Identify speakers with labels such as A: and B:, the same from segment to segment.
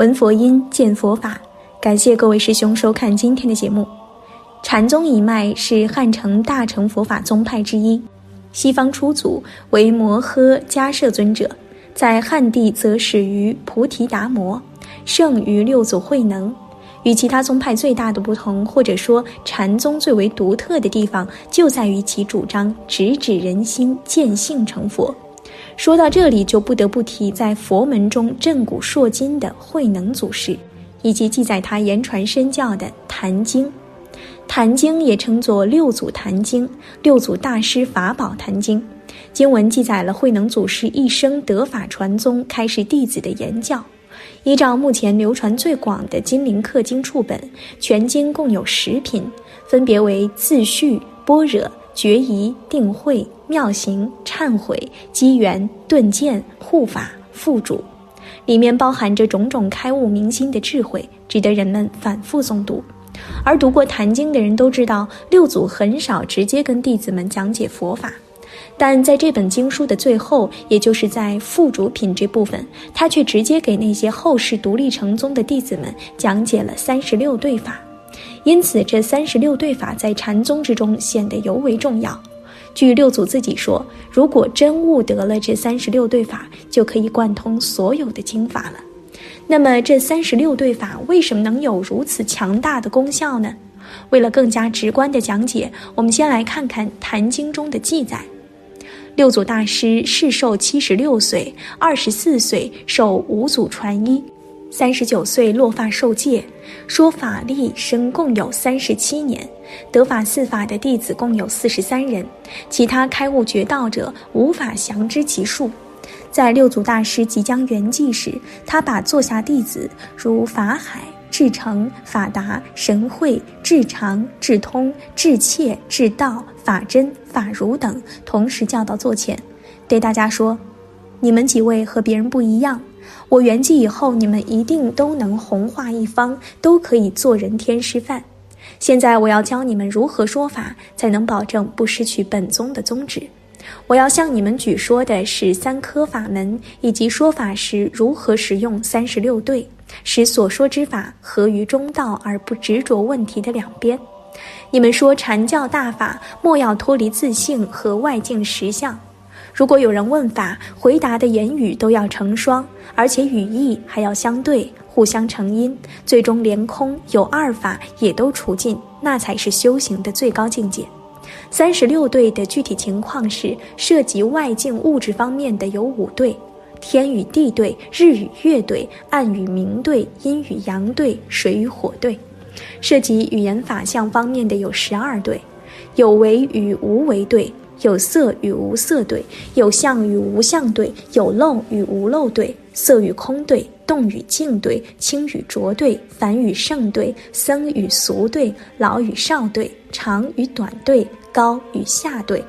A: 闻佛音，见佛法。感谢各位师兄收看今天的节目。禅宗一脉是汉城大乘佛法宗派之一，西方初祖为摩诃迦摄尊者，在汉地则始于菩提达摩，胜于六祖慧能。与其他宗派最大的不同，或者说禅宗最为独特的地方，就在于其主张直指人心，见性成佛。说到这里，就不得不提在佛门中震古烁今的慧能祖师，以及记载他言传身教的《坛经》。《坛经》也称作《六祖坛经》《六祖大师法宝坛经》，经文记载了慧能祖师一生得法传宗、开示弟子的言教。依照目前流传最广的金陵刻经处本，全经共有十品，分别为自序、般若。决疑、定慧、妙行、忏悔、机缘、顿见、护法、副主，里面包含着种种开悟明心的智慧，值得人们反复诵读。而读过《坛经》的人都知道，六祖很少直接跟弟子们讲解佛法，但在这本经书的最后，也就是在副主品这部分，他却直接给那些后世独立成宗的弟子们讲解了三十六对法。因此，这三十六对法在禅宗之中显得尤为重要。据六祖自己说，如果真悟得了这三十六对法，就可以贯通所有的经法了。那么，这三十六对法为什么能有如此强大的功效呢？为了更加直观的讲解，我们先来看看《坛经》中的记载：六祖大师世寿七十六岁，二十四岁受五祖传衣。三十九岁落发受戒，说法力生共有三十七年，得法四法的弟子共有四十三人，其他开悟觉道者无法详知其数。在六祖大师即将圆寂时，他把座下弟子如法海、智成、法达、神会、智常、智通、智切、智道、法真、法如等同时叫到座前，对大家说：“你们几位和别人不一样。”我圆寂以后，你们一定都能红化一方，都可以做人天师范。现在我要教你们如何说法，才能保证不失去本宗的宗旨。我要向你们举说的是三科法门，以及说法时如何使用三十六对，使所说之法合于中道而不执着问题的两边。你们说禅教大法，莫要脱离自性和外境实相。如果有人问法，回答的言语都要成双，而且语义还要相对，互相成因，最终连空有二法也都除尽，那才是修行的最高境界。三十六对的具体情况是，涉及外境物质方面的有五对：天与地对、日与月对、暗与明对、阴与阳对、水与火对；涉及语言法相方面的有十二对，有为与无为对。有色与无色对，有相与无相对，有漏与无漏对，色与空对，动与静对，清与浊对，凡与圣对，僧与俗对，老与少对，长与短对，高与下对。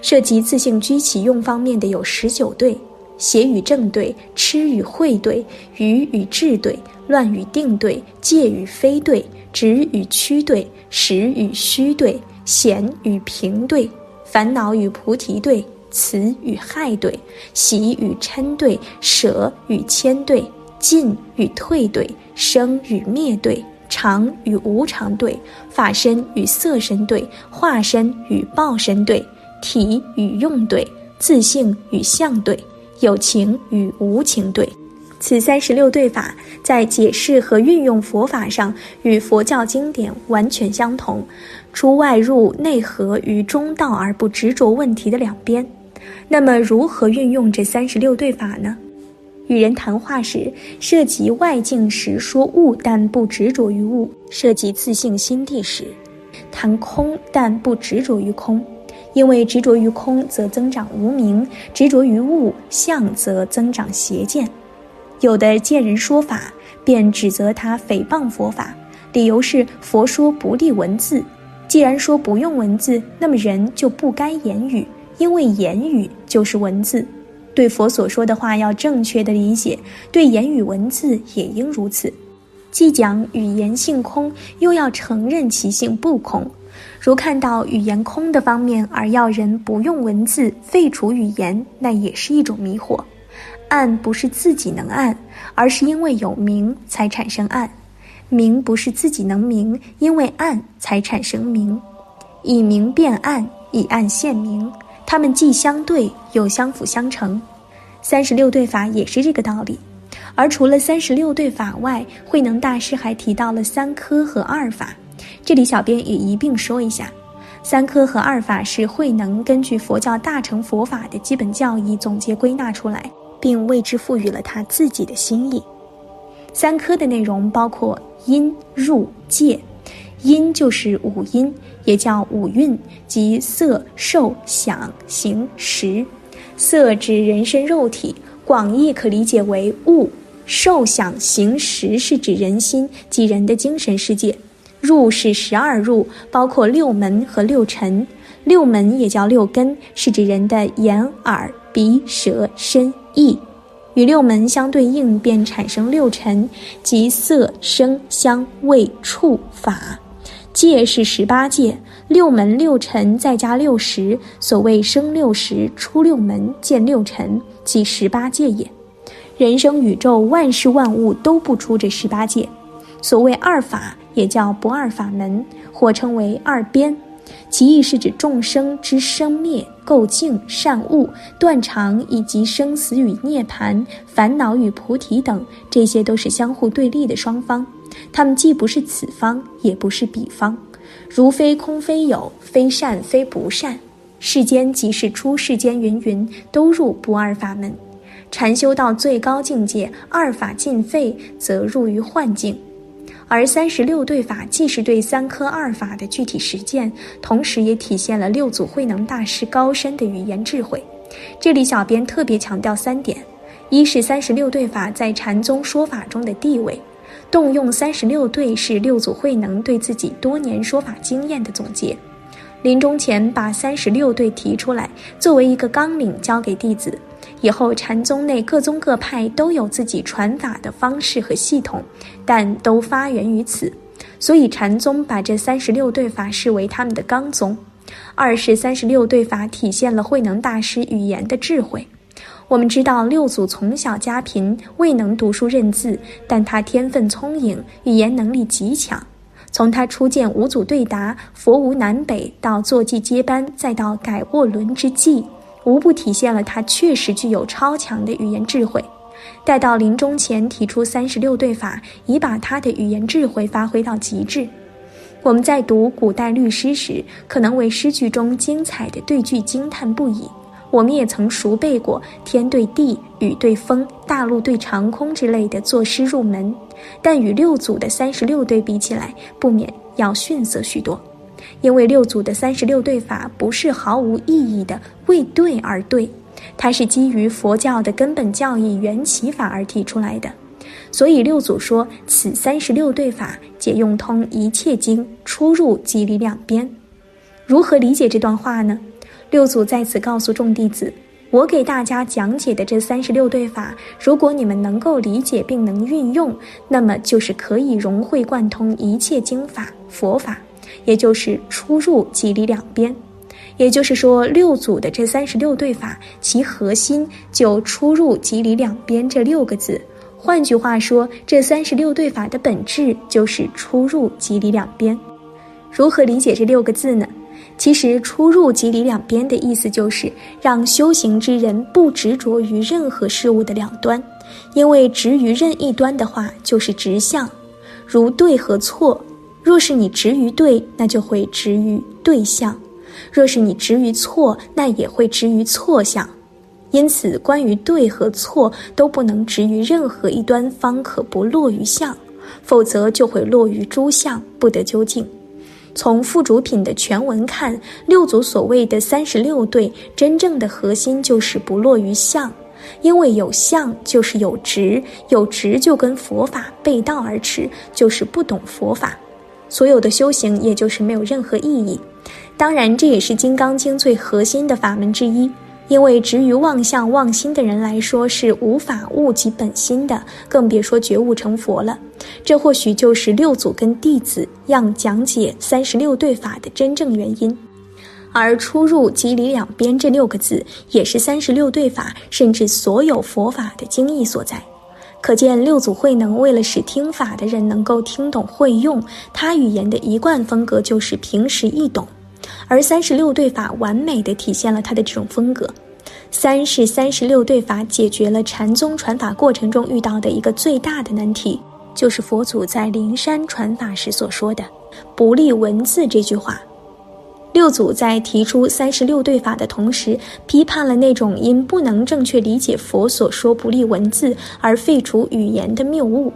A: 涉及自性居起用方面的有十九对：邪与正对，痴与慧对，愚与智对，乱与定对，戒与非对，直与曲对，实与虚对，闲与平对。烦恼与菩提对，慈与害对，喜与嗔对，舍与谦对，进与退对，生与灭对，常与无常对，法身与色身对，化身与报身对，体与用对，自性与相对，有情与无情对。此三十六对法在解释和运用佛法上与佛教经典完全相同。出外入内合于中道而不执着问题的两边，那么如何运用这三十六对法呢？与人谈话时，涉及外境时说物，但不执着于物；涉及自性心地时，谈空，但不执着于空。因为执着于空则增长无明，执着于物相则增长邪见。有的见人说法，便指责他诽谤佛法，理由是佛说不立文字。既然说不用文字，那么人就不该言语，因为言语就是文字。对佛所说的话要正确的理解，对言语文字也应如此。既讲语言性空，又要承认其性不空。如看到语言空的方面而要人不用文字，废除语言，那也是一种迷惑。暗不是自己能暗，而是因为有明才产生暗；明不是自己能明，因为暗才产生明。以明变暗，以暗现明，它们既相对又相辅相成。三十六对法也是这个道理。而除了三十六对法外，慧能大师还提到了三科和二法。这里小编也一并说一下，三科和二法是慧能根据佛教大乘佛法的基本教义总结归纳出来，并为之赋予了他自己的心意。三科的内容包括音、入、界。音就是五音，也叫五蕴，即色、受、想、行、识。色指人身肉体，广义可理解为物；受、想、行、识是指人心，即人的精神世界。入是十二入，包括六门和六尘。六门也叫六根，是指人的眼、耳、鼻、舌、身、意。与六门相对应，便产生六尘，即色、声、香、味、触、法。界是十八界，六门六尘再加六十，所谓生六十，出六门，见六尘，即十八界也。人生宇宙万事万物都不出这十八界。所谓二法，也叫不二法门，或称为二边，其意是指众生之生灭、垢净、善恶、断常以及生死与涅槃、烦恼与菩提等，这些都是相互对立的双方。他们既不是此方，也不是彼方，如非空非有，非善非不善。世间即是出世间，云云都入不二法门。禅修到最高境界，二法尽废，则入于幻境。而三十六对法既是对三科二法的具体实践，同时也体现了六祖慧能大师高深的语言智慧。这里小编特别强调三点：一是三十六对法在禅宗说法中的地位。动用三十六对是六祖慧能对自己多年说法经验的总结，临终前把三十六对提出来，作为一个纲领交给弟子。以后禅宗内各宗各派都有自己传法的方式和系统，但都发源于此，所以禅宗把这三十六对法视为他们的纲宗。二是三十六对法体现了慧能大师语言的智慧。我们知道六祖从小家贫，未能读书认字，但他天分聪颖，语言能力极强。从他初见五祖对答“佛无南北”到坐骑接班，再到改卧轮之际，无不体现了他确实具有超强的语言智慧。待到临终前提出三十六对法，已把他的语言智慧发挥到极致。我们在读古代律诗时，可能为诗句中精彩的对句惊叹不已。我们也曾熟背过“天对地，雨对风，大陆对长空”之类的作诗入门，但与六祖的三十六对比起来，不免要逊色许多。因为六祖的三十六对法不是毫无意义的为对而对，它是基于佛教的根本教义缘起法而提出来的。所以六祖说：“此三十六对法，皆用通一切经，出入即离两边。”如何理解这段话呢？六祖在此告诉众弟子：“我给大家讲解的这三十六对法，如果你们能够理解并能运用，那么就是可以融会贯通一切经法佛法，也就是出入即离两边。也就是说，六祖的这三十六对法，其核心就出入即离两边这六个字。换句话说，这三十六对法的本质就是出入即离两边。如何理解这六个字呢？”其实，出入即离两边的意思就是让修行之人不执着于任何事物的两端，因为执于任一端的话就是执相，如对和错。若是你执于对，那就会执于对象；若是你执于错，那也会执于错相。因此，关于对和错都不能执于任何一端，方可不落于相，否则就会落于诸相，不得究竟。从副主品的全文看，六祖所谓的三十六对，真正的核心就是不落于相，因为有相就是有执，有执就跟佛法背道而驰，就是不懂佛法，所有的修行也就是没有任何意义。当然，这也是《金刚经》最核心的法门之一。因为执于妄相妄心的人来说是无法悟及本心的，更别说觉悟成佛了。这或许就是六祖跟弟子让讲解三十六对法的真正原因。而出入即离两边这六个字，也是三十六对法甚至所有佛法的精义所在。可见六祖慧能为了使听法的人能够听懂会用，他语言的一贯风格就是平时易懂，而三十六对法完美的体现了他的这种风格。三是三十六对法解决了禅宗传法过程中遇到的一个最大的难题，就是佛祖在灵山传法时所说的“不立文字”这句话。六祖在提出三十六对法的同时，批判了那种因不能正确理解佛所说不立文字而废除语言的谬误。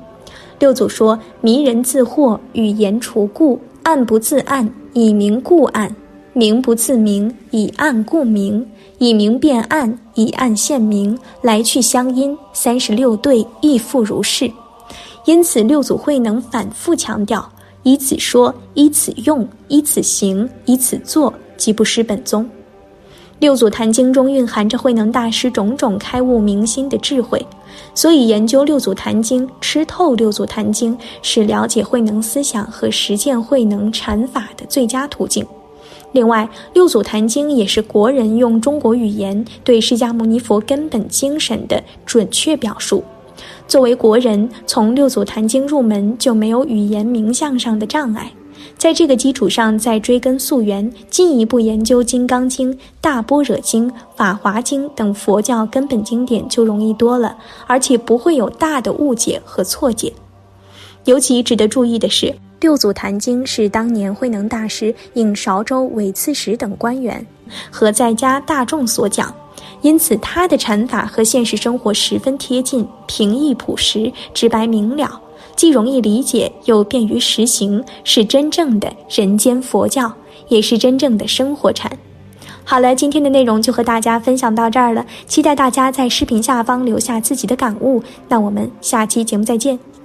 A: 六祖说：“迷人自惑，语言除故；暗不自暗，以明故暗；明不自明，以暗故明；以明变暗，以暗现明。来去相因，三十六对亦复如是。”因此，六祖慧能反复强调。依此说，依此用，依此行，依此做，即不失本宗。六祖坛经中蕴含着慧能大师种种开悟明心的智慧，所以研究六祖坛经、吃透六祖坛经，是了解慧能思想和实践慧能禅法的最佳途径。另外，六祖坛经也是国人用中国语言对释迦牟尼佛根本精神的准确表述。作为国人，从六祖坛经入门就没有语言名相上的障碍。在这个基础上，再追根溯源，进一步研究《金刚经》《大般若经》《法华经》等佛教根本经典就容易多了，而且不会有大的误解和错解。尤其值得注意的是，六祖坛经是当年慧能大师应韶州韦刺史等官员和在家大众所讲。因此，他的禅法和现实生活十分贴近，平易朴实、直白明了，既容易理解又便于实行，是真正的人间佛教，也是真正的生活禅。好了，今天的内容就和大家分享到这儿了，期待大家在视频下方留下自己的感悟。那我们下期节目再见。